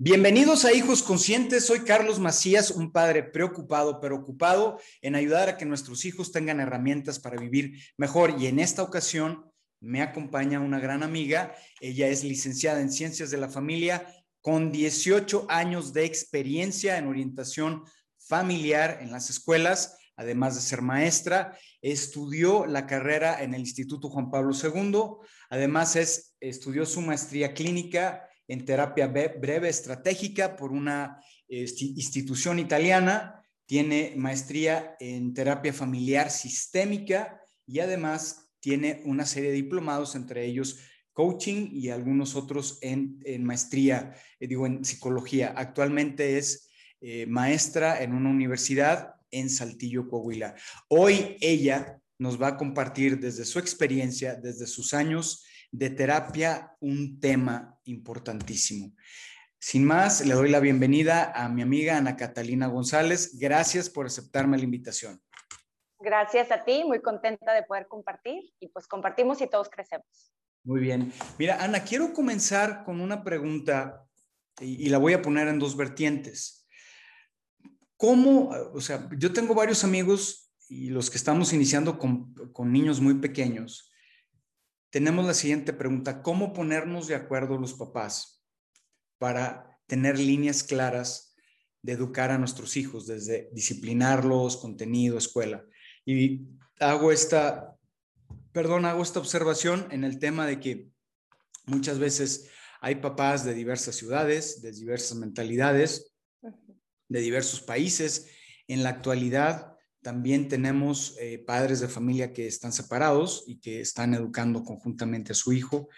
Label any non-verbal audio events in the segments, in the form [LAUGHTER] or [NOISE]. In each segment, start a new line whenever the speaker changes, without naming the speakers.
Bienvenidos a Hijos Conscientes. Soy Carlos Macías, un padre preocupado, pero ocupado en ayudar a que nuestros hijos tengan herramientas para vivir mejor. Y en esta ocasión me acompaña una gran amiga. Ella es licenciada en Ciencias de la Familia con 18 años de experiencia en orientación familiar en las escuelas, además de ser maestra. Estudió la carrera en el Instituto Juan Pablo II. Además, es, estudió su maestría clínica en terapia breve estratégica por una institución italiana, tiene maestría en terapia familiar sistémica y además tiene una serie de diplomados, entre ellos coaching y algunos otros en, maestría, eh, digo, en psicología. Actualmente es eh, maestra en una universidad en Saltillo, Coahuila. Hoy ella nos va a compartir desde su experiencia, desde sus años de terapia un tema importantísimo. Sin más, le doy la bienvenida a mi amiga Ana Catalina González. Gracias por aceptarme la invitación.
Gracias a ti, muy contenta de poder compartir y pues compartimos y todos crecemos.
Muy bien. Mira, Ana, quiero comenzar con una pregunta y, la voy a poner en dos vertientes. ¿Cómo, o sea, yo tengo varios amigos y los que estamos iniciando con, con niños muy pequeños, tenemos la siguiente pregunta. ¿Cómo ponernos de acuerdo los papás para tener líneas claras de educar a nuestros hijos, desde disciplinarlos, contenido, escuela? Y hago esta, perdón, hago esta observación en el tema de que muchas veces hay papás de diversas ciudades, de diversas mentalidades, de diversos países. En la actualidad, también tenemos eh, padres de familia que están separados y que están educando conjuntamente a su hijo.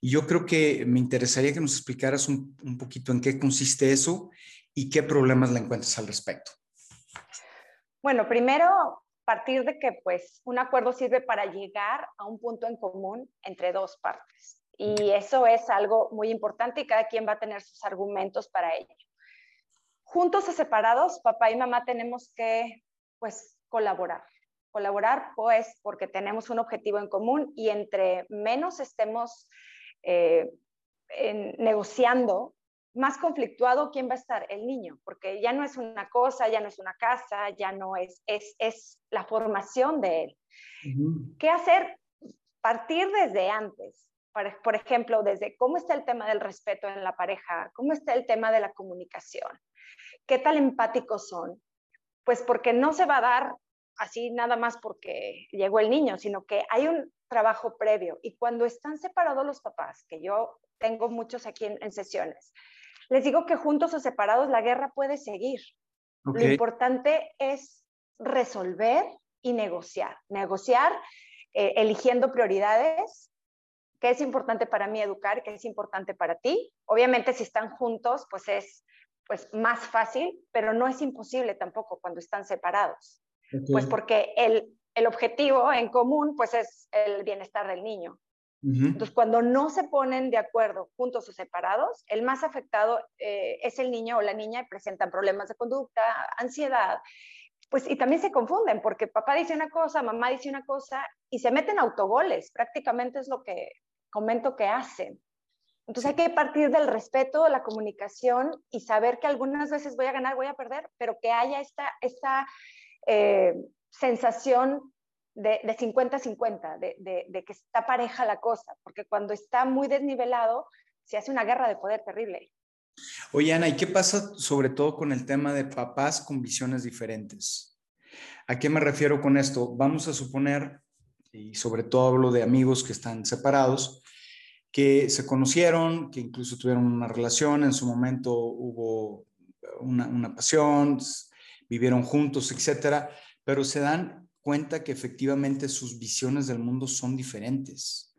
Y yo creo que me interesaría que nos explicaras un, un poquito en qué consiste eso y qué problemas le encuentras al respecto.
Bueno, primero partir de que pues un acuerdo sirve para llegar a un punto en común entre dos partes. Y eso es algo muy importante y cada quien va a tener sus argumentos para ello. Juntos o separados, papá y mamá tenemos que pues colaborar. Colaborar, pues, porque tenemos un objetivo en común y entre menos estemos eh, negociando, más conflictuado, ¿quién va a estar? El niño, porque ya no es una cosa, ya no es una casa, ya no es, es, es la formación de él. ¿Qué hacer? Partir desde antes. Por ejemplo, desde cómo está el tema del respeto en la pareja, cómo está el tema de la comunicación, qué tal empáticos son, pues porque no se va a dar así nada más porque llegó el niño, sino que hay un trabajo previo. Y cuando están separados los papás, que yo tengo muchos aquí en, sesiones, les digo que juntos o separados la guerra puede seguir. Lo importante es resolver y negociar. Negociar eh, eligiendo prioridades, que es importante para mí educar, que es importante para ti. Obviamente si están juntos, pues es pues más fácil, pero no es imposible tampoco cuando están separados. Pues porque el, el, objetivo en común pues es el bienestar del niño. Entonces, cuando no se ponen de acuerdo juntos o separados, el más afectado eh, es el niño o la niña y presentan problemas de conducta, ansiedad, pues y también se confunden porque papá dice una cosa, mamá dice una cosa y se meten autogoles, prácticamente es lo que comento que hacen. Entonces hay que partir del respeto, la comunicación y saber que algunas veces voy a ganar, voy a perder, pero que haya esta, esta eh, sensación de 50-50, de, de, que está pareja la cosa, porque cuando está muy desnivelado, se hace una guerra de poder terrible.
Oye, Ana, ¿y qué pasa sobre todo con el tema de papás con visiones diferentes? ¿A qué me refiero con esto? Vamos a suponer, y sobre todo hablo de amigos que están separados, que se conocieron, que incluso tuvieron una relación, en su momento hubo una, pasión, vivieron juntos, etcétera, pero se dan cuenta que efectivamente sus visiones del mundo son diferentes.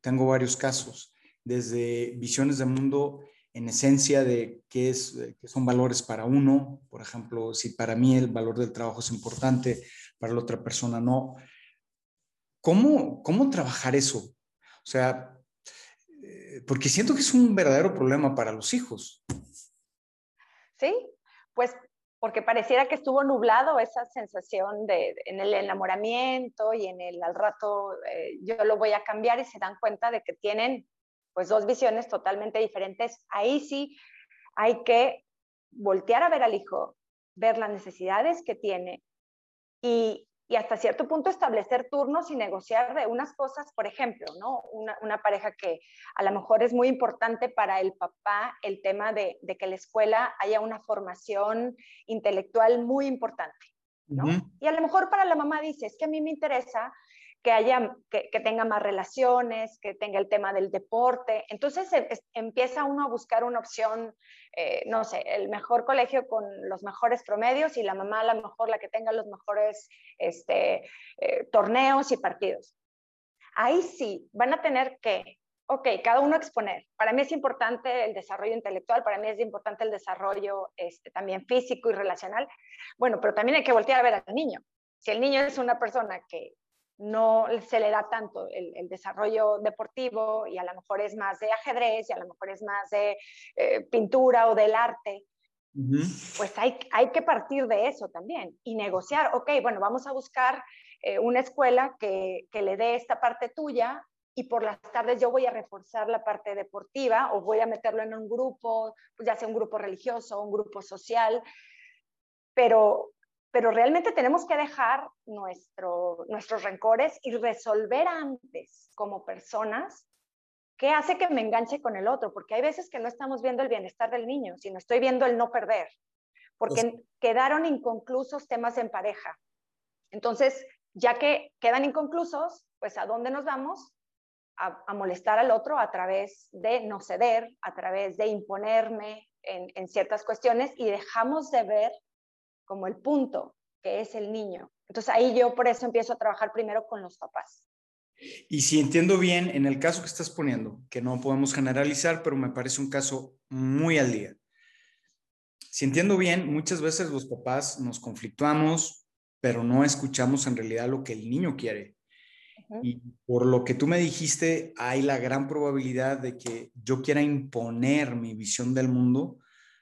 Tengo varios casos, desde visiones del mundo en esencia de qué, es, qué son valores para uno, por ejemplo, si para mí el valor del trabajo es importante, para la otra persona no. ¿Cómo, cómo trabajar eso? O sea, porque siento que es un verdadero problema para los hijos.
Sí, pues porque pareciera que estuvo nublado esa sensación de, en el enamoramiento y en el al rato eh, yo lo voy a cambiar y se dan cuenta de que tienen pues dos visiones totalmente diferentes. Ahí sí hay que voltear a ver al hijo, ver las necesidades que tiene y, y hasta cierto punto establecer turnos y negociar de unas cosas, por ejemplo, ¿no? Una, una, pareja que a lo mejor es muy importante para el papá el tema de, de que la escuela haya una formación intelectual muy importante, ¿no? Y a lo mejor para la mamá dice, es que a mí me interesa que haya, que, que, tenga más relaciones, que tenga el tema del deporte. Entonces es, empieza uno a buscar una opción, eh, no sé, el mejor colegio con los mejores promedios y la mamá a lo mejor la que tenga los mejores este, eh, torneos y partidos. Ahí sí, van a tener que, ok, cada uno exponer. Para mí es importante el desarrollo intelectual, para mí es importante el desarrollo este, también físico y relacional. Bueno, pero también hay que voltear a ver al niño. Si el niño es una persona que no se le da tanto el, desarrollo deportivo y a lo mejor es más de ajedrez y a lo mejor es más de eh, pintura o del arte, pues hay, hay que partir de eso también y negociar, ok, bueno, vamos a buscar eh, una escuela que, que le dé esta parte tuya y por las tardes yo voy a reforzar la parte deportiva o voy a meterlo en un grupo, pues ya sea un grupo religioso, un grupo social, pero pero realmente tenemos que dejar nuestro, nuestros rencores y resolver antes como personas qué hace que me enganche con el otro, porque hay veces que no estamos viendo el bienestar del niño, sino estoy viendo el no perder, porque pues quedaron inconclusos temas en pareja. Entonces, ya que quedan inconclusos, pues ¿a dónde nos vamos? A, a molestar al otro a través de no ceder, a través de imponerme en, en ciertas cuestiones y dejamos de ver como el punto, que es el niño. Entonces ahí yo por eso empiezo a trabajar primero con los papás.
Y si entiendo bien, en el caso que estás poniendo, que no podemos generalizar, pero me parece un caso muy al día. Si entiendo bien, muchas veces los papás nos conflictuamos, pero no escuchamos en realidad lo que el niño quiere. Y por lo que tú me dijiste, hay la gran probabilidad de que yo quiera imponer mi visión del mundo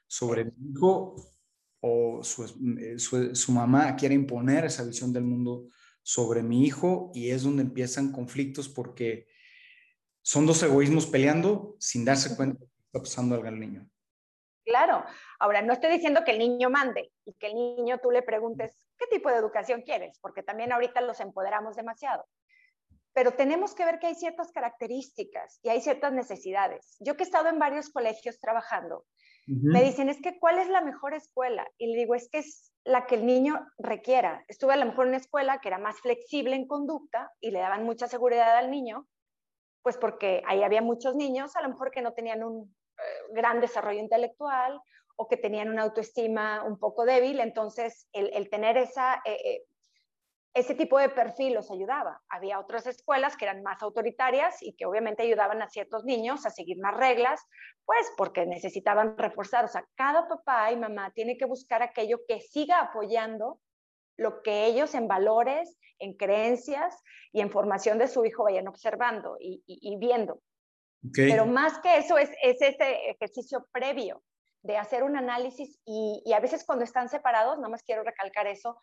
sobre mi hijo o eh, su, su, mamá quiere imponer esa visión del mundo sobre mi hijo y es donde empiezan conflictos porque son dos egoísmos peleando sin darse cuenta de que está pasando al niño.
Claro, ahora no estoy diciendo que el niño mande y que el niño tú le preguntes qué tipo de educación quieres, porque también ahorita los empoderamos demasiado. Pero tenemos que ver que hay ciertas características y hay ciertas necesidades. Yo que he estado en varios colegios trabajando, me dicen, es que ¿cuál es la mejor escuela? Y le digo, es que es la que el niño requiera. Estuve a lo mejor en una escuela que era más flexible en conducta y le daban mucha seguridad al niño, pues porque ahí había muchos niños, a lo mejor que no tenían un eh, gran desarrollo intelectual o que tenían una autoestima un poco débil, entonces el, tener esa, eh, eh, ese tipo de perfil los ayudaba. Había otras escuelas que eran más autoritarias y que obviamente ayudaban a ciertos niños a seguir más reglas, pues porque necesitaban reforzar. O sea, cada papá y mamá tiene que buscar aquello que siga apoyando lo que ellos en valores, en creencias y en formación de su hijo vayan observando y, viendo. Pero más que eso es, es ese ejercicio previo de hacer un análisis y, y, a veces cuando están separados, nada más quiero recalcar eso,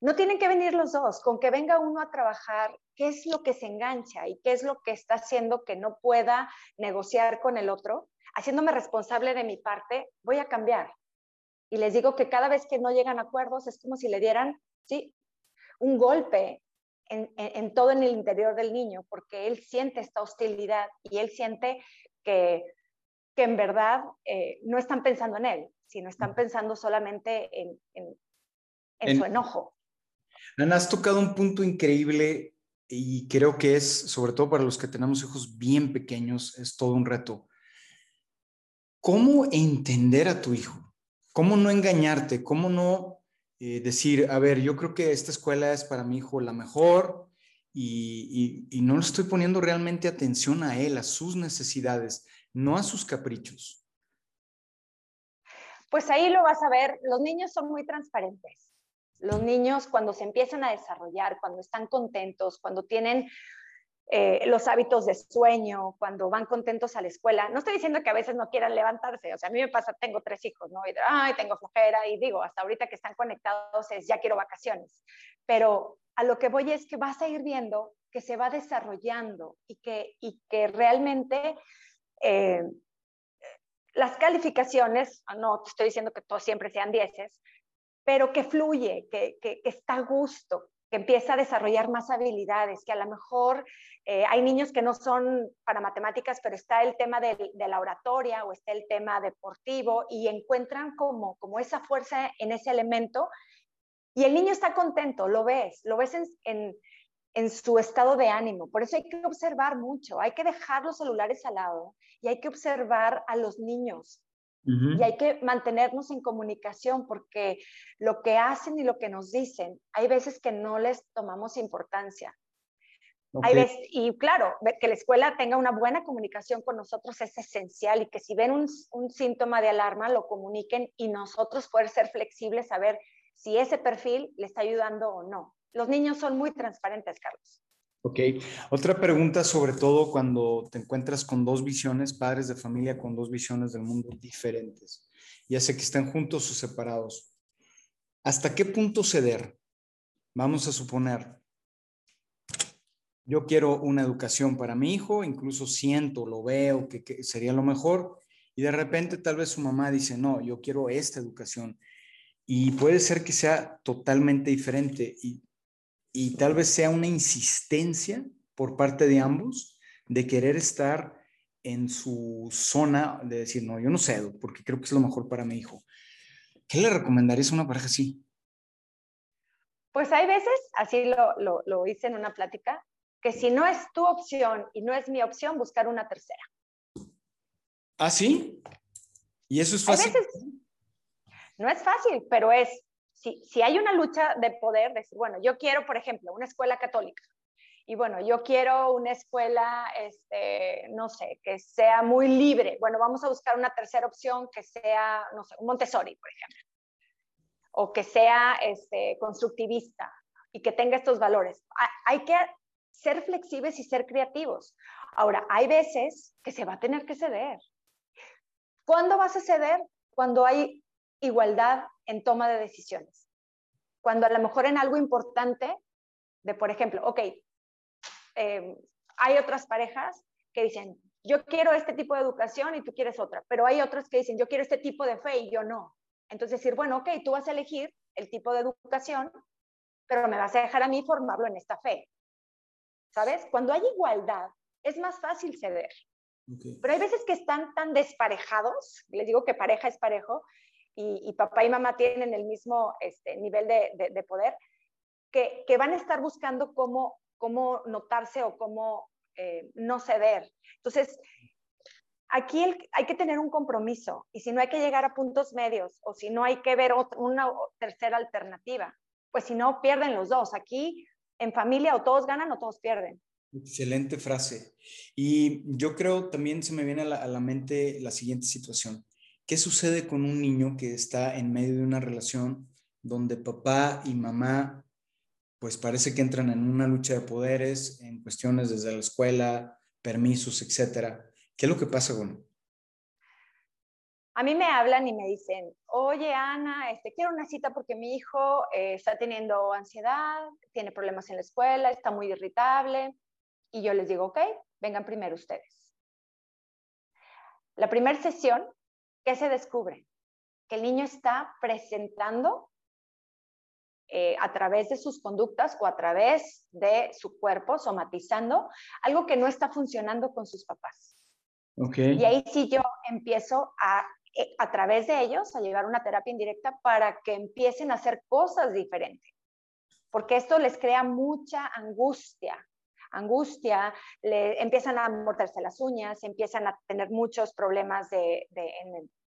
no tienen que venir los dos, con que venga uno a trabajar qué es lo que se engancha y qué es lo que está haciendo que no pueda negociar con el otro, haciéndome responsable de mi parte, voy a cambiar. Y les digo que cada vez que no llegan a acuerdos es como si le dieran, sí, un golpe en, todo en el interior del niño, porque él siente esta hostilidad y él siente que, que en verdad eh, no están pensando en él, sino están pensando solamente en, en su enojo.
Ana, has tocado un punto increíble y creo que es, sobre todo para los que tenemos hijos bien pequeños, es todo un reto. ¿Cómo entender a tu hijo? ¿Cómo no engañarte? ¿Cómo no eh, decir, a ver, yo creo que esta escuela es para mi hijo la mejor y, y no le estoy poniendo realmente atención a él, a sus necesidades, no a sus caprichos?
Pues ahí lo vas a ver, los niños son muy transparentes los niños cuando se empiezan a desarrollar, cuando están contentos, cuando tienen eh, los hábitos de sueño, cuando van contentos a la escuela. No estoy diciendo que a veces no quieran levantarse, o sea, a mí me pasa, tengo tres hijos, ¿no? Y ay, tengo flojera, y digo, hasta ahorita que están conectados es, ya quiero vacaciones. Pero a lo que voy es que vas a ir viendo que se va desarrollando y que, y que realmente eh, las calificaciones, no te estoy diciendo que todos siempre sean dieces, pero que fluye, que, está a gusto, que empieza a desarrollar más habilidades, que a lo mejor eh, hay niños que no son para matemáticas, pero está el tema de, la oratoria o está el tema deportivo y encuentran como, como esa fuerza en ese elemento y el niño está contento, lo ves, lo ves en, en su estado de ánimo. Por eso hay que observar mucho, hay que dejar los celulares al lado y hay que observar a los niños. Y hay que mantenernos en comunicación porque lo que hacen y lo que nos dicen, hay veces que no les tomamos importancia. Hay veces, y claro, que la escuela tenga una buena comunicación con nosotros es esencial y que si ven un, un síntoma de alarma lo comuniquen y nosotros poder ser flexibles a ver si ese perfil le está ayudando o no. Los niños son muy transparentes, Carlos.
Ok. Otra pregunta, sobre todo cuando te encuentras con dos visiones, padres de familia con dos visiones del mundo diferentes, ya sea que estén juntos o separados. ¿Hasta qué punto ceder? Vamos a suponer, yo quiero una educación para mi hijo, incluso siento, lo veo, que, que sería lo mejor, y de repente tal vez su mamá dice, no, yo quiero esta educación. Y puede ser que sea totalmente diferente. Y y tal vez sea una insistencia por parte de ambos de querer estar en su zona de decir, no, yo no cedo porque creo que es lo mejor para mi hijo. ¿Qué le recomendarías a una pareja así?
Pues hay veces, así lo, lo, hice en una plática, que si no es tu opción y no es mi opción, buscar una tercera.
¿Ah, sí? ¿Y eso es fácil?
no es fácil, pero es si, hay una lucha de poder, decir, bueno, yo quiero, por ejemplo, una escuela católica, y bueno, yo quiero una escuela, este, no sé, que sea muy libre. Bueno, vamos a buscar una tercera opción que sea, no sé, un Montessori, por ejemplo, o que sea este, constructivista y que tenga estos valores. Hay que ser flexibles y ser creativos. Ahora, hay veces que se va a tener que ceder. ¿Cuándo vas a ceder? Cuando hay igualdad en toma de decisiones. Cuando a lo mejor en algo importante, de por ejemplo, ok, em, hay otras parejas que dicen, yo quiero este tipo de educación y tú quieres otra, pero hay otras que dicen, yo quiero este tipo de fe y yo no. Entonces decir, bueno, ok, tú vas a elegir el tipo de educación, pero me vas a dejar a mí formarlo en esta fe. ¿Sabes? Cuando hay igualdad, es más fácil ceder. Pero hay veces que están tan desparejados, les digo que pareja es parejo, y, papá y mamá tienen el mismo este, nivel de, poder, que, van a estar buscando cómo, cómo notarse o cómo eh, no ceder. Entonces, aquí hay que tener un compromiso y si no hay que llegar a puntos medios o si no hay que ver una tercera alternativa, pues si no, pierden los dos. Aquí en familia o todos ganan o todos pierden.
Excelente frase. Y yo creo también se me viene a la mente la siguiente situación. ¿Qué sucede con un niño que está en medio de una relación donde papá y mamá, pues parece que entran en una lucha de poderes, en cuestiones desde la escuela, permisos, etcétera? ¿Qué es lo que pasa, bueno?
A mí me hablan y me dicen, oye Ana, este, quiero una cita porque mi hijo eh, está teniendo ansiedad, tiene problemas en la escuela, está muy irritable. Y yo les digo, ok, vengan primero ustedes. La primera sesión ¿qué se descubre? Que el niño está presentando eh, a través de sus conductas o a través de su cuerpo, somatizando algo que no está funcionando con sus papás. Y ahí sí yo empiezo a, eh, a través de ellos, a llevar una terapia indirecta para que empiecen a hacer cosas diferentes. Porque esto les crea mucha angustia, angustia, le, empiezan a morderse las uñas, empiezan a tener muchos problemas de,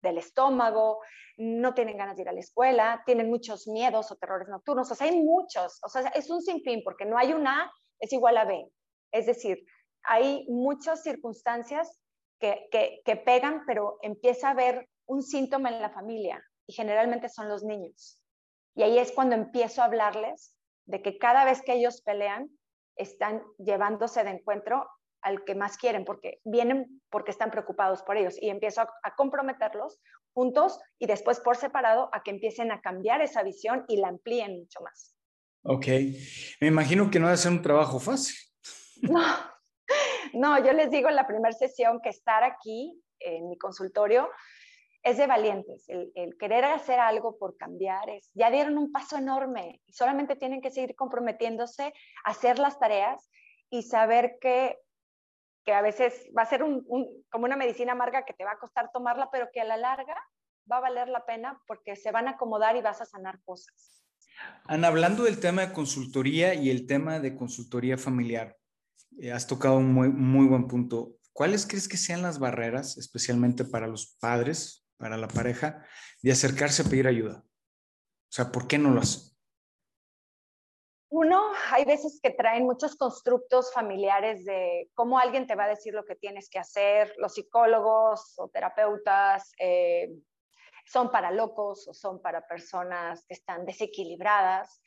del estómago, no tienen ganas de ir a la escuela, tienen muchos miedos o terrores nocturnos, o sea, hay muchos, o sea, es un sinfín, porque no hay una es igual a B. Es decir, hay muchas circunstancias que, que, que pegan, pero empieza a haber un síntoma en la familia y generalmente son los niños. Y ahí es cuando empiezo a hablarles de que cada vez que ellos pelean, están llevándose de encuentro al que más quieren, porque vienen porque están preocupados por ellos y empiezo a, comprometerlos juntos y después por separado a que empiecen a cambiar esa visión y la amplíen mucho más.
Ok, me imagino que no va a ser un trabajo fácil. [LAUGHS]
No, no, yo les digo en la primera sesión que estar aquí en mi consultorio, es de valientes. El, el, querer hacer algo por cambiar es, ya dieron un paso enorme y solamente tienen que seguir comprometiéndose a hacer las tareas y saber que, que a veces va a ser un, como una medicina amarga que te va a costar tomarla, pero que a la larga va a valer la pena porque se van a acomodar y vas a sanar cosas.
Ana, hablando del tema de consultoría y el tema de consultoría familiar, eh, has tocado un muy, muy buen punto. ¿Cuáles crees que sean las barreras, especialmente para los padres, para la pareja, de acercarse a pedir ayuda? O sea, ¿por qué no lo hacen?
Uno, hay veces que traen muchos constructos familiares de cómo alguien te va a decir lo que tienes que hacer. Los psicólogos o terapeutas eh, son para locos o son para personas que están desequilibradas.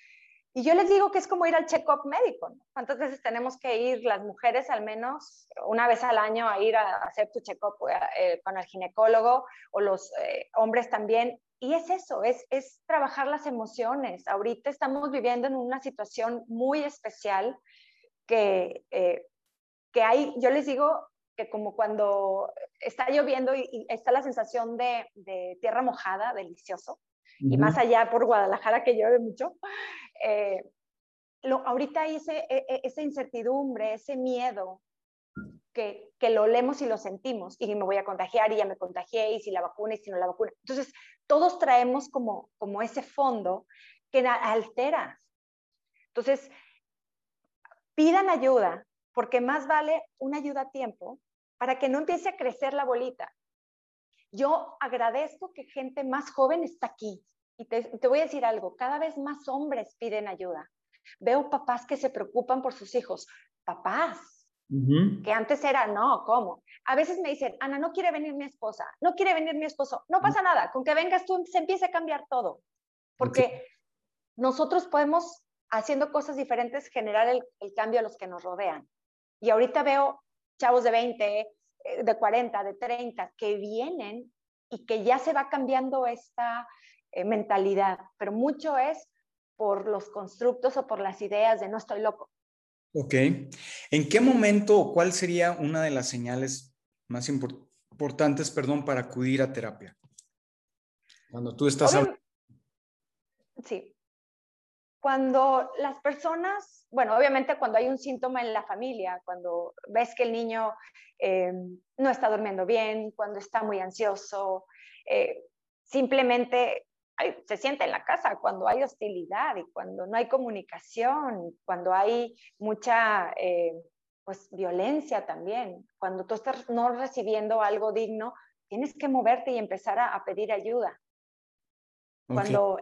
Y yo les digo que es como ir al check-up médico. ¿no? ¿Cuántas veces tenemos que ir las mujeres al menos una vez al año a ir a hacer tu check-up eh, con el ginecólogo o los eh, hombres también? Y es eso, es, es trabajar las emociones. Ahorita estamos viviendo en una situación muy especial que, eh, que hay, yo les digo que como cuando está lloviendo y, y está la sensación de, de, tierra mojada, delicioso, uh -huh. y más allá por Guadalajara que llueve mucho, eh, lo, ahorita hay ese, e, e, esa incertidumbre, ese miedo que, que, lo olemos y lo sentimos, y me voy a contagiar y ya me contagié, y si la vacuna y si no la vacuna. Entonces, todos traemos como, como ese fondo que altera. Entonces, pidan ayuda, porque más vale una ayuda a tiempo para que no empiece a crecer la bolita. Yo agradezco que gente más joven está aquí, y te, te, voy a decir algo, cada vez más hombres piden ayuda. Veo papás que se preocupan por sus hijos. Papás, uh -huh. que antes era, no, ¿cómo? A veces me dicen, Ana, no quiere venir mi esposa, no quiere venir mi esposo. No pasa nada, con que vengas tú se empieza a cambiar todo. Porque okay. nosotros podemos, haciendo cosas diferentes, generar el, el cambio a los que nos rodean. Y ahorita veo chavos de 20, eh, de 40, de 30, que vienen y que ya se va cambiando esta eh, mentalidad, pero mucho es por los constructos o por las ideas de no estoy loco.
Ok. ¿En qué momento o cuál sería una de las señales más import importantes, perdón, para acudir a terapia? Cuando tú estás...
Obvio, sí. Cuando las personas, bueno, obviamente cuando hay un síntoma en la familia, cuando ves que el niño eh, no está durmiendo bien, cuando está muy ansioso, eh, simplemente se siente en la casa cuando hay hostilidad y cuando no hay comunicación, cuando hay mucha eh, pues, violencia también. Cuando tú estás no recibiendo algo digno, tienes que moverte y empezar a, a pedir ayuda. Okay. Cuando,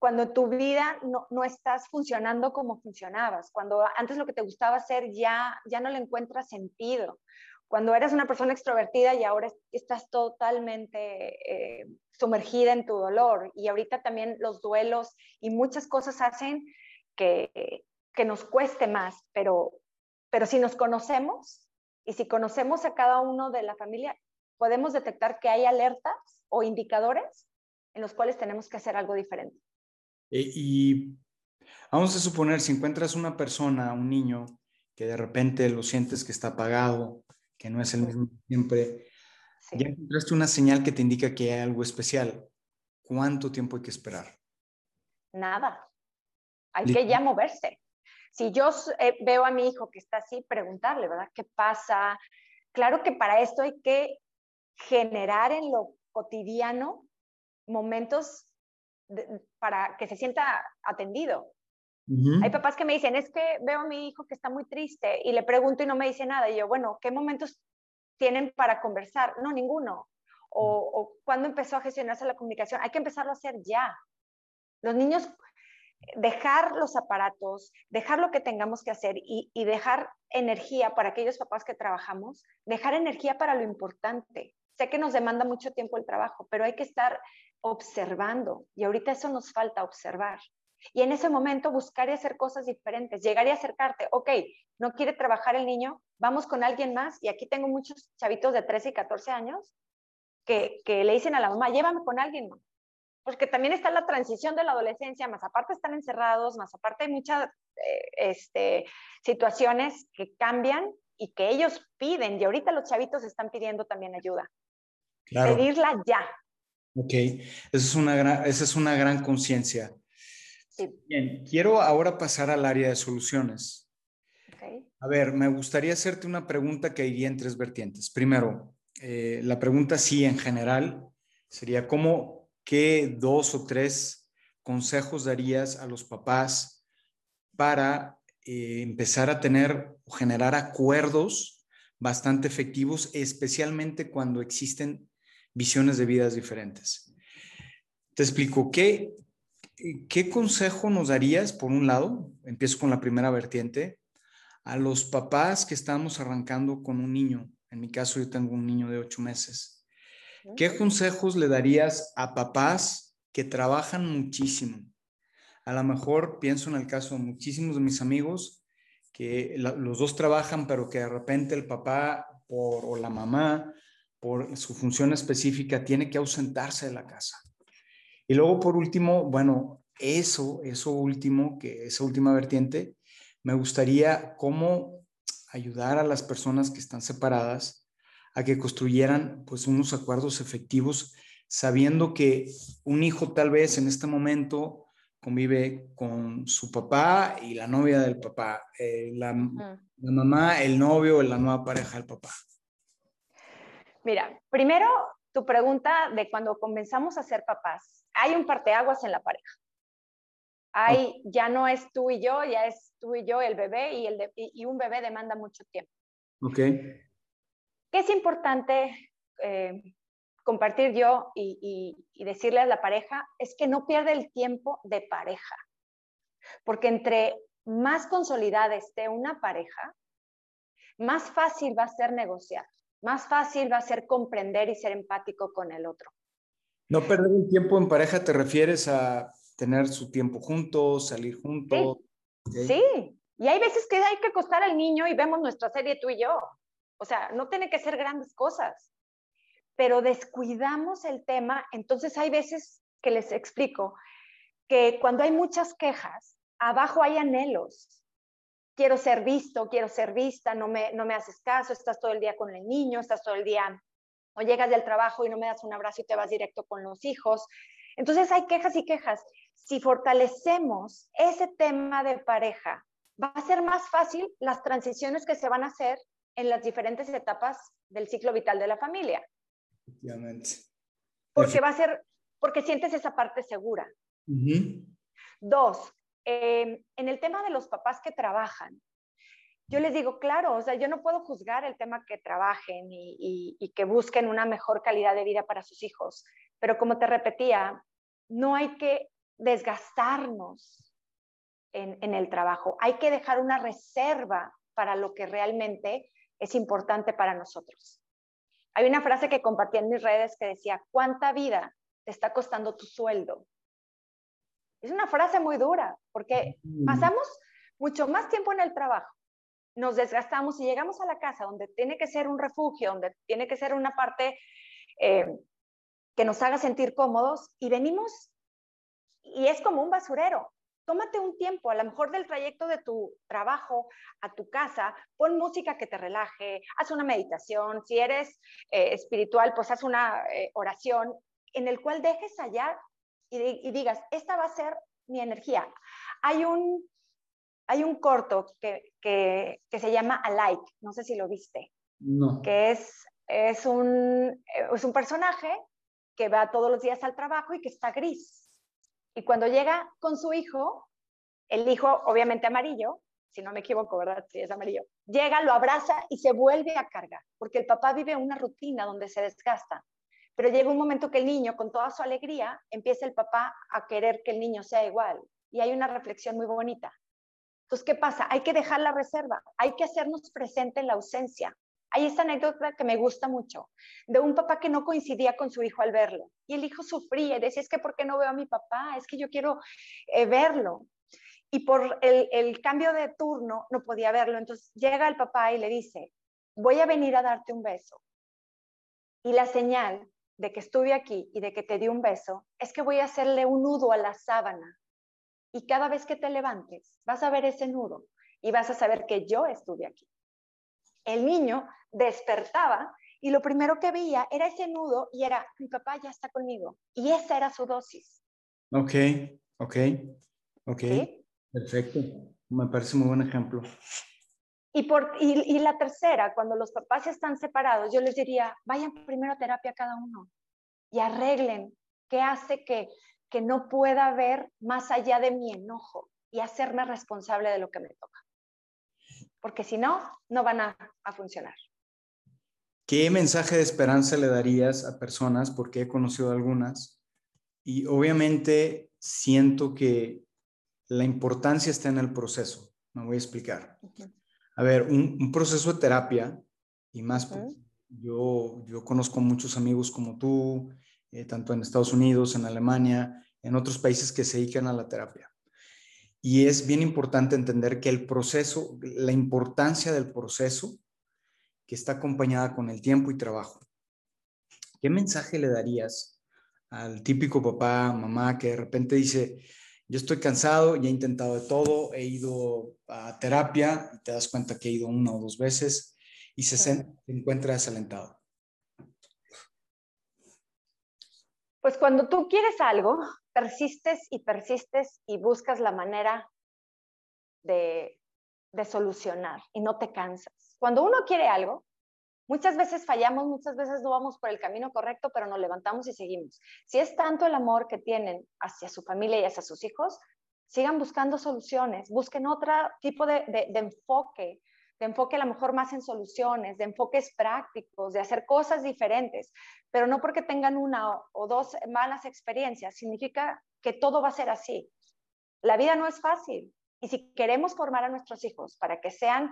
cuando tu vida no, no, estás funcionando como funcionabas, cuando antes lo que te gustaba hacer ya, ya no le encuentras sentido, cuando eres una persona extrovertida y ahora estás totalmente eh, sumergida en tu dolor y ahorita también los duelos y muchas cosas hacen que, que nos cueste más, pero, pero si nos conocemos y si conocemos a cada uno de la familia, podemos detectar que hay alertas o indicadores en los cuales tenemos que hacer algo diferente.
Y, y vamos a suponer, si encuentras una persona, un niño, que de repente lo sientes que está apagado, que no es el mismo siempre, sí. ya encontraste una señal que te indica que hay algo especial. ¿Cuánto tiempo hay que esperar?
Nada. Hay que ya moverse. Si yo eh, veo a mi hijo que está así, preguntarle, ¿verdad? ¿Qué pasa? Claro que para esto hay que generar en lo cotidiano momentos de, para que se sienta atendido. Uh -huh. Hay papás que me dicen, es que veo a mi hijo que está muy triste y le pregunto y no me dice nada. Y yo, bueno, ¿qué momentos tienen para conversar? No, ninguno. O, o cuándo empezó a gestionarse la comunicación. Hay que empezarlo a hacer ya. Los niños, dejar los aparatos, dejar lo que tengamos que hacer y, y dejar energía para aquellos papás que trabajamos, dejar energía para lo importante. Sé que nos demanda mucho tiempo el trabajo, pero hay que estar observando y ahorita eso nos falta observar. Y en ese momento buscar y hacer cosas diferentes, llegar y acercarte, ok, no quiere trabajar el niño, vamos con alguien más. Y aquí tengo muchos chavitos de 13 y 14 años que, que le dicen a la mamá, llévame con alguien más. Porque también está la transición de la adolescencia, más aparte están encerrados, más aparte hay muchas eh, este, situaciones que cambian y que ellos piden. Y ahorita los chavitos están pidiendo también ayuda. pedirla ya.
Ok, esa es una gran, esa es una gran conciencia. Bien, quiero ahora pasar al área de soluciones. A ver, me gustaría hacerte una pregunta que iría en tres vertientes. Primero, eh, la pregunta sí en general sería, ¿cómo, qué dos o tres consejos darías a los papás para eh, empezar a tener o generar acuerdos bastante efectivos, especialmente cuando existen visiones de vidas diferentes? Te explico, ¿qué, ¿qué consejo nos darías, por un lado? Empiezo con la primera vertiente a los papás que estamos arrancando con un niño. En mi caso, yo tengo un niño de ocho meses. ¿Qué consejos le darías a papás que trabajan muchísimo? A lo mejor pienso en el caso de muchísimos de mis amigos que los dos trabajan, pero que de repente el papá o la mamá, por su función específica, tiene que ausentarse de la casa. Y luego, por último, bueno, eso, eso último, que esa última vertiente, me gustaría cómo ayudar a las personas que están separadas a que construyeran pues unos acuerdos efectivos, sabiendo que un hijo tal vez en este momento convive con su papá y la novia del papá, eh, la, la, mamá, el novio, la nueva pareja del papá.
Mira, primero tu pregunta de cuando comenzamos a ser papás, hay un parteaguas en la pareja. Hay, ya no es tú y yo, ya es tú y yo, el bebé, y, el y, un bebé demanda mucho tiempo.
Ok.
¿Qué es importante eh, compartir yo y, y, decirle a la pareja? Es que no pierde el tiempo de pareja. Porque entre más consolidada esté una pareja, más fácil va a ser negociar, más fácil va a ser comprender y ser empático con el otro.
No perder el tiempo en pareja te refieres a tener su tiempo juntos, salir juntos.
Sí. y hay veces que hay que acostar al niño y vemos nuestra serie tú y yo. O sea, no tiene que ser grandes cosas, pero descuidamos el tema, entonces hay veces que les explico que cuando hay muchas quejas, abajo hay anhelos. Quiero ser visto, quiero ser vista, no me, no me haces caso, estás todo el día con el niño, estás todo el día, o llegas del trabajo y no me das un abrazo y te vas directo con los hijos. Entonces hay quejas y quejas si fortalecemos ese tema de pareja, va a ser más fácil las transiciones que se van a hacer en las diferentes etapas del ciclo vital de la familia.
Efectivamente.
Porque va a ser, porque sientes esa parte segura. Dos, em, en el tema de los papás que trabajan, yo les digo, claro, o sea, yo no puedo juzgar el tema que trabajen y que busquen una mejor calidad de vida para sus hijos, pero como te repetía, no hay que desgastarnos en, el trabajo. Hay que dejar una reserva para lo que realmente es importante para nosotros. Hay una frase que compartí en mis redes que decía, ¿cuánta vida te está costando tu sueldo? Es una frase muy dura porque pasamos mucho más tiempo en el trabajo, nos desgastamos y llegamos a la casa donde tiene que ser un refugio, donde tiene que ser una parte eh, que nos haga sentir cómodos y venimos y es como un basurero. Tómate un tiempo, a lo mejor del trayecto de tu trabajo a tu casa, pon música que te relaje, haz una meditación, si eres eh, espiritual, pues haz una eh, oración en el cual dejes allá y, digas, esta va a ser mi energía. Hay un, hay un corto que, que, que se llama Alike, no sé si lo viste,
no.
que es, es, un, es un personaje que va todos los días al trabajo y que está gris y cuando llega con su hijo, el hijo obviamente amarillo, si no me equivoco, ¿verdad? Sí, es amarillo. Llega, lo abraza y se vuelve a cargar, porque el papá vive una rutina donde se desgasta. Pero llega un momento que el niño, con toda su alegría, empieza el papá a querer que el niño sea igual. Y hay una reflexión muy bonita. Entonces, ¿qué pasa? Hay que dejar la reserva, hay que hacernos presente en la ausencia. Hay esta anécdota que me gusta mucho, de un papá que no coincidía con su hijo al verlo. Y el hijo sufría y decía, es que ¿por qué no veo a mi papá? Es que yo quiero eh, verlo. Y por el, el cambio de turno no podía verlo. Entonces llega el papá y le dice, voy a venir a darte un beso. Y la señal de que estuve aquí y de que te di un beso es que voy a hacerle un nudo a la sábana. Y cada vez que te levantes, vas a ver ese nudo y vas a saber que yo estuve aquí. El niño despertaba y lo primero que veía era ese nudo y era, mi papá ya está conmigo. Y esa era su dosis.
Ok, ok, ok. Perfecto. Me parece muy buen ejemplo.
Y, por, y, la tercera, cuando los papás están separados, yo les diría, vayan primero a terapia cada uno y arreglen qué hace que, que no pueda ver más allá de mi enojo y hacerme responsable de lo que me toca. Porque si no, no van a, a funcionar.
¿Qué mensaje de esperanza le darías a personas, porque he conocido algunas, y obviamente siento que la importancia está en el proceso. Me voy a explicar. A ver, un, proceso de terapia, y más, yo, yo conozco muchos amigos como tú, eh, tanto en Estados Unidos, en Alemania, en otros países que se dedican a la terapia. Y es bien importante entender que el proceso, la importancia del proceso que está acompañada con el tiempo y trabajo. ¿Qué mensaje le darías al típico papá, mamá que de repente dice, yo estoy cansado, ya he intentado de todo, he ido a terapia y te das cuenta que he ido una o dos veces y se, se encuentra desalentado.
Pues cuando tú quieres algo, persistes y persistes y buscas la manera de, de solucionar y no te cansas. Cuando uno quiere algo, Muchas veces fallamos, muchas veces no vamos por el camino correcto, pero nos levantamos y seguimos. Si es tanto el amor que tienen hacia su familia y hacia sus hijos, sigan buscando soluciones, busquen otro tipo de, enfoque, de enfoque a lo mejor más en soluciones, de enfoques prácticos, de hacer cosas diferentes, pero no porque tengan una o dos malas experiencias, significa que todo va a ser así. La vida no es fácil. Y si queremos formar a nuestros hijos para que sean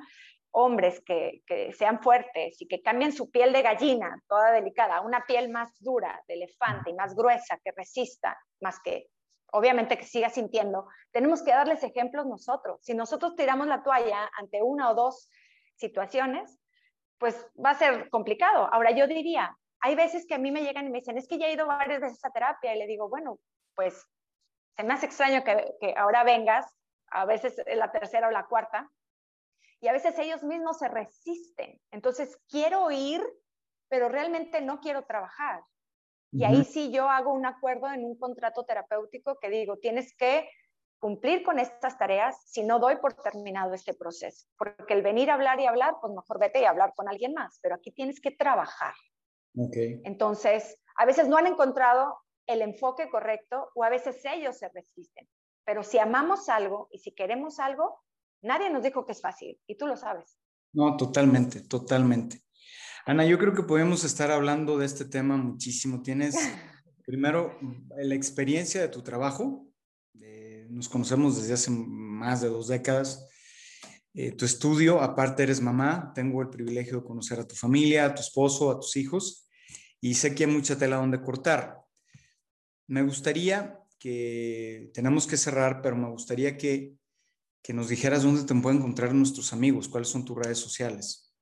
hombres que, sean fuertes y que cambien su piel de gallina, toda delicada, una piel más dura, de elefante y más gruesa, que resista, más que obviamente que siga sintiendo, tenemos que darles ejemplos nosotros. Si nosotros tiramos la toalla ante una o dos situaciones, pues va a ser complicado. Ahora yo diría, hay veces que a mí me llegan y me dicen, es que ya he ido varias veces a terapia y le digo, bueno, pues se me hace extraño que, que ahora vengas, a veces la tercera o la cuarta, y a veces ellos mismos se resisten. Entonces, quiero ir, pero realmente no quiero trabajar. Y ahí sí yo hago un acuerdo en un contrato terapéutico que digo, tienes que cumplir con estas tareas si no doy por terminado este proceso. Porque el venir a hablar y hablar, pues mejor vete y hablar con alguien más, pero aquí tienes que trabajar. Okay. Entonces, a veces no han encontrado el enfoque correcto o a veces ellos se resisten. Pero si amamos algo y si queremos algo, Nadie nos dijo que es fácil y tú lo sabes.
No, totalmente, totalmente. Ana, yo creo que podemos estar hablando de este tema muchísimo. Tienes [LAUGHS] primero la experiencia de tu trabajo. Nos conocemos desde hace más de dos décadas. Eh, tu estudio, aparte eres mamá, tengo el privilegio de conocer a tu familia, a tu esposo, a tus hijos y sé que hay mucha tela donde cortar. Me gustaría que, tenemos que cerrar, pero me gustaría que que nos dijeras dónde te pueden encontrar nuestros amigos, cuáles son tus redes sociales.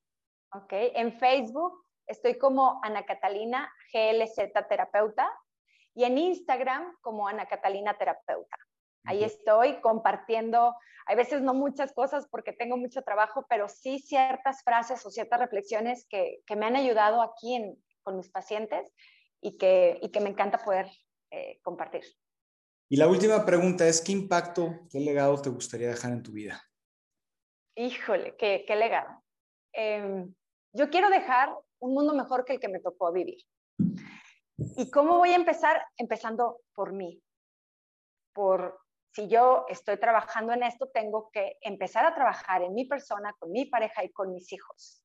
Ok, en Facebook estoy como Ana Catalina GLZ Terapeuta y en Instagram como Ana Catalina Terapeuta. Ahí estoy compartiendo, hay veces no muchas cosas porque tengo mucho trabajo, pero sí ciertas frases o ciertas reflexiones que, que me han ayudado aquí en, con mis pacientes y que, y que me encanta poder eh, compartir.
Y la última pregunta es, ¿qué impacto, qué legado te gustaría dejar en tu vida?
Híjole, qué, qué legado. Em, yo quiero dejar un mundo mejor que el que me tocó vivir. ¿Y cómo voy a empezar? Empezando por mí. Por si yo estoy trabajando en esto, tengo que empezar a trabajar en mi persona, con mi pareja y con mis hijos.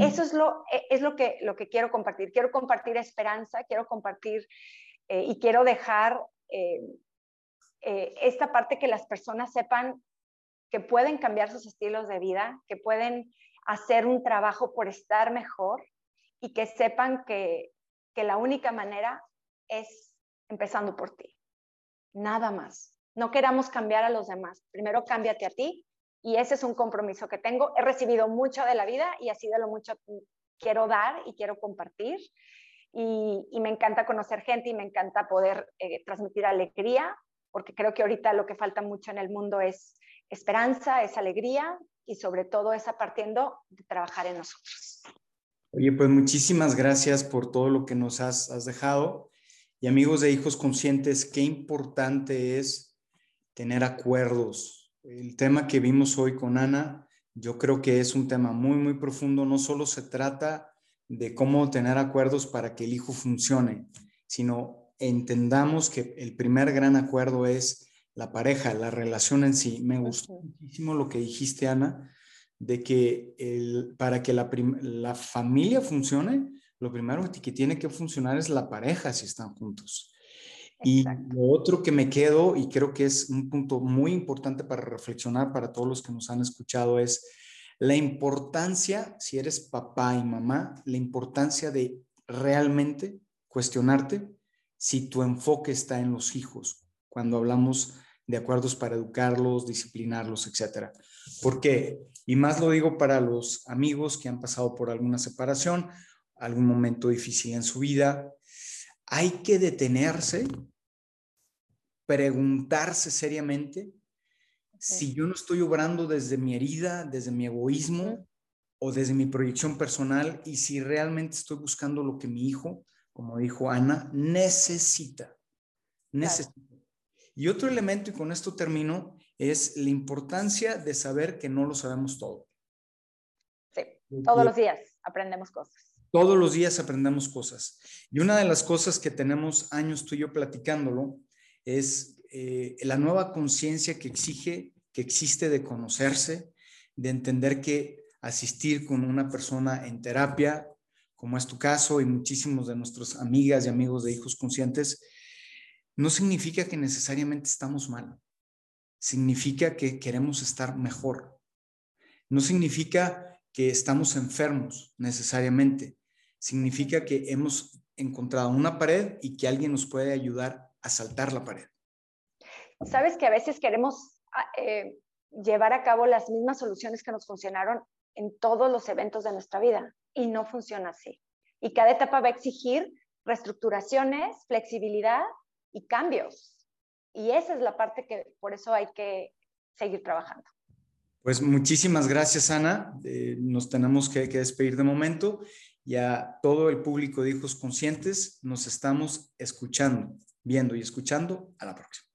Eso es lo, e, es lo que, lo que quiero compartir. Quiero compartir esperanza, quiero compartir eh, y quiero dejar eh, eh, esta parte que las personas sepan que pueden cambiar sus estilos de vida, que pueden hacer un trabajo por estar mejor y que sepan que, que la única manera es empezando por ti. Nada más. No queramos cambiar a los demás. Primero cámbiate a ti y ese es un compromiso que tengo. He recibido mucho de la vida y así de lo mucho quiero dar y quiero compartir. Y, me encanta conocer gente y me encanta poder eh, transmitir alegría porque creo que ahorita lo que falta mucho en el mundo es esperanza, es alegría y sobre todo es a partiendo de trabajar en nosotros.
Oye, pues muchísimas gracias por todo lo que nos has, has dejado. Y amigos de Hijos Conscientes, qué importante es tener acuerdos. El tema que vimos hoy con Ana, yo creo que es un tema muy, muy profundo. No solo se trata de cómo tener acuerdos para que el hijo funcione, sino entendamos que el primer gran acuerdo es la pareja, la relación en sí. Me gustó muchísimo lo que dijiste, Ana, de que el, para que la, la familia funcione, lo primero que tiene que funcionar es la pareja si están juntos. Y lo otro que me quedo, y creo que es un punto muy importante para reflexionar para todos los que nos han escuchado, es la importancia, si eres papá y mamá, la importancia de realmente cuestionarte si tu enfoque está en los hijos, cuando hablamos de acuerdos para educarlos, disciplinarlos, etcétera. ¿Por qué? Y más lo digo para los amigos que han pasado por alguna separación, algún momento difícil en su vida. Hay que detenerse, preguntarse seriamente si yo no estoy obrando desde mi herida, desde mi egoísmo o desde mi proyección personal y si realmente estoy buscando lo que mi hijo, como dijo Ana, necesita. Necesita. Y otro elemento, y con esto termino, es la importancia de saber que no lo sabemos todo.
Sí, todos los días aprendemos cosas.
Todos los días aprendemos cosas. Y una de las cosas que tenemos años tú y yo platicándolo es eh, la nueva conciencia que exige, que existe de conocerse, de entender que asistir con una persona en terapia, como es tu caso y muchísimos de nuestros amigas y amigos de hijos conscientes, no significa que necesariamente estamos mal. Significa que queremos estar mejor. No significa que estamos enfermos necesariamente. Significa que hemos encontrado una pared y que alguien nos puede ayudar a saltar la pared.
Sabes que a veces queremos ah, eh, llevar a cabo las mismas soluciones que nos funcionaron en todos los eventos de nuestra vida y no funciona así. Y cada etapa va a exigir reestructuraciones, flexibilidad y cambios. Y esa es la parte que por eso hay que seguir trabajando.
Pues muchísimas gracias, Ana. Eh, nos tenemos que, que despedir de momento y a todo el público de Hijos Conscientes nos estamos escuchando, viendo y escuchando. A la próxima.